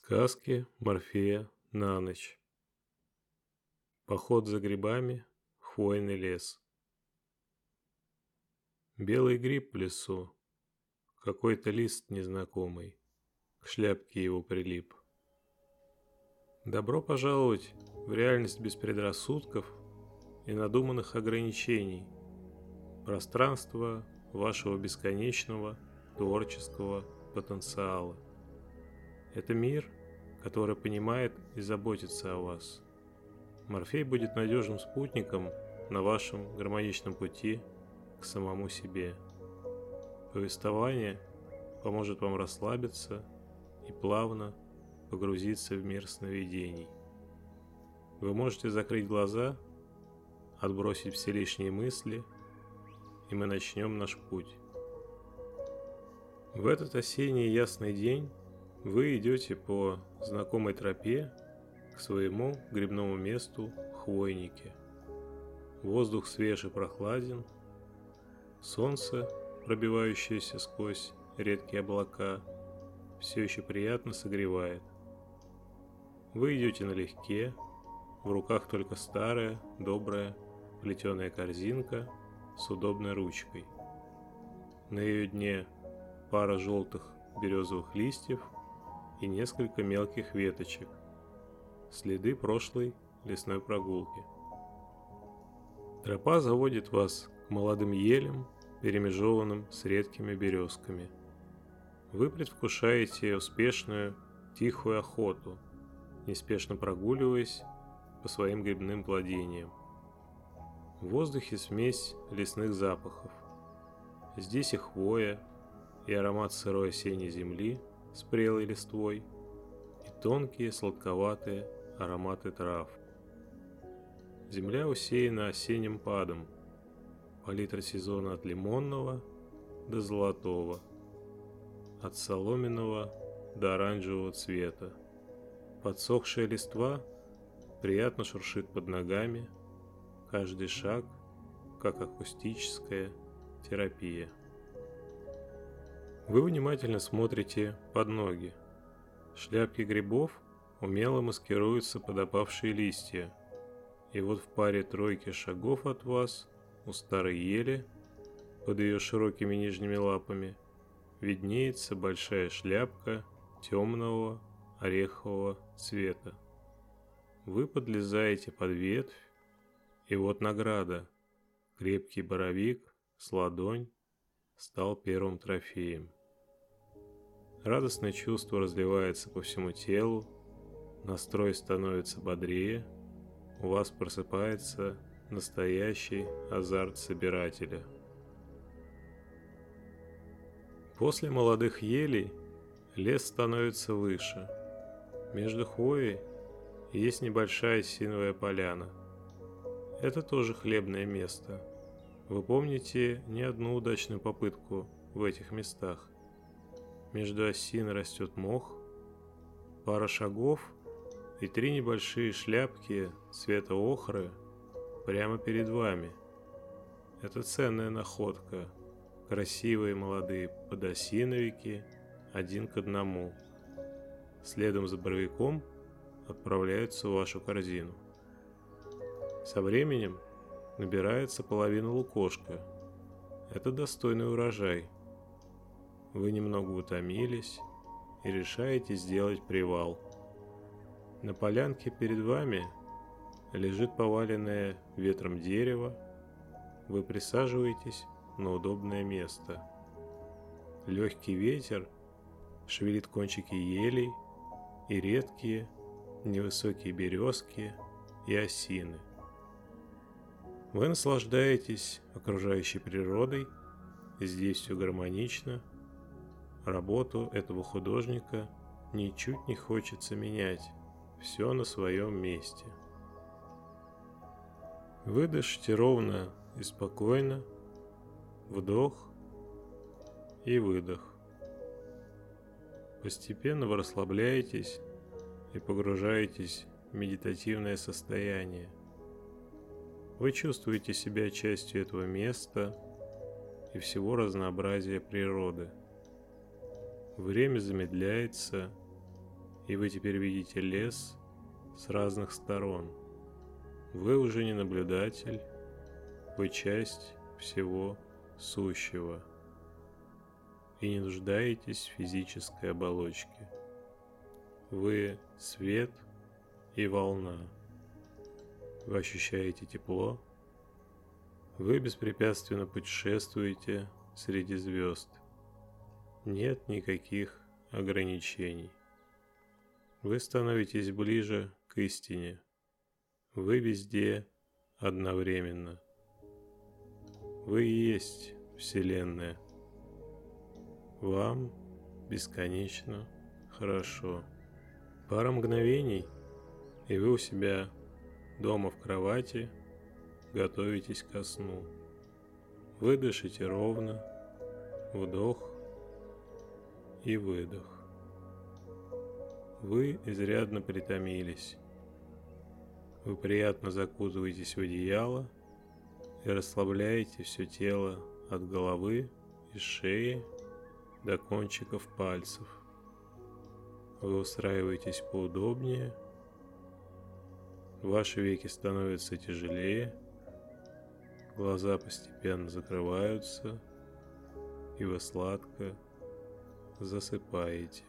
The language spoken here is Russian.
Сказки Морфея на ночь. Поход за грибами, хвойный лес. Белый гриб в лесу, какой-то лист незнакомый, к шляпке его прилип. Добро пожаловать в реальность без предрассудков и надуманных ограничений, пространство вашего бесконечного творческого потенциала. Это мир, который понимает и заботится о вас. Морфей будет надежным спутником на вашем гармоничном пути к самому себе. Повествование поможет вам расслабиться и плавно погрузиться в мир сновидений. Вы можете закрыть глаза, отбросить все лишние мысли, и мы начнем наш путь. В этот осенний ясный день вы идете по знакомой тропе к своему грибному месту Хвойнике. Воздух свеж и прохладен, солнце, пробивающееся сквозь редкие облака, все еще приятно согревает. Вы идете налегке, в руках только старая, добрая, плетеная корзинка с удобной ручкой. На ее дне пара желтых березовых листьев – и несколько мелких веточек. Следы прошлой лесной прогулки. Тропа заводит вас к молодым елям, перемежеванным с редкими березками. Вы предвкушаете успешную, тихую охоту, неспешно прогуливаясь по своим грибным владениям. В воздухе смесь лесных запахов. Здесь и хвоя, и аромат сырой осенней земли, с прелой листвой и тонкие сладковатые ароматы трав. Земля усеяна осенним падом, палитра сезона от лимонного до золотого, от соломенного до оранжевого цвета. Подсохшая листва приятно шуршит под ногами, каждый шаг как акустическая терапия. Вы внимательно смотрите под ноги. Шляпки грибов умело маскируются под опавшие листья. И вот в паре тройки шагов от вас, у старой ели, под ее широкими нижними лапами, виднеется большая шляпка темного орехового цвета. Вы подлезаете под ветвь, и вот награда. Крепкий боровик с ладонь стал первым трофеем. Радостное чувство разливается по всему телу, настрой становится бодрее, у вас просыпается настоящий азарт собирателя. После молодых елей лес становится выше. Между хвоей есть небольшая синовая поляна. Это тоже хлебное место. Вы помните не одну удачную попытку в этих местах. Между осин растет мох, пара шагов и три небольшие шляпки цвета охры прямо перед вами. Это ценная находка. Красивые молодые подосиновики один к одному. Следом за боровиком отправляются в вашу корзину. Со временем набирается половина лукошка. Это достойный урожай – вы немного утомились и решаете сделать привал. На полянке перед вами лежит поваленное ветром дерево. Вы присаживаетесь на удобное место. Легкий ветер шевелит кончики елей и редкие невысокие березки и осины. Вы наслаждаетесь окружающей природой, здесь все гармонично – Работу этого художника ничуть не хочется менять. Все на своем месте. Вы дышите ровно и спокойно. Вдох и выдох. Постепенно вы расслабляетесь и погружаетесь в медитативное состояние. Вы чувствуете себя частью этого места и всего разнообразия природы. Время замедляется, и вы теперь видите лес с разных сторон. Вы уже не наблюдатель, вы часть всего сущего и не нуждаетесь в физической оболочке. Вы свет и волна. Вы ощущаете тепло. Вы беспрепятственно путешествуете среди звезд. Нет никаких ограничений. Вы становитесь ближе к истине. Вы везде одновременно. Вы есть Вселенная. Вам бесконечно хорошо. Пара мгновений, и вы у себя дома в кровати готовитесь ко сну. Вы дышите ровно, вдох и выдох. Вы изрядно притомились. Вы приятно закутываетесь в одеяло и расслабляете все тело от головы и шеи до кончиков пальцев. Вы устраиваетесь поудобнее, ваши веки становятся тяжелее, глаза постепенно закрываются, и вы сладко засыпаете.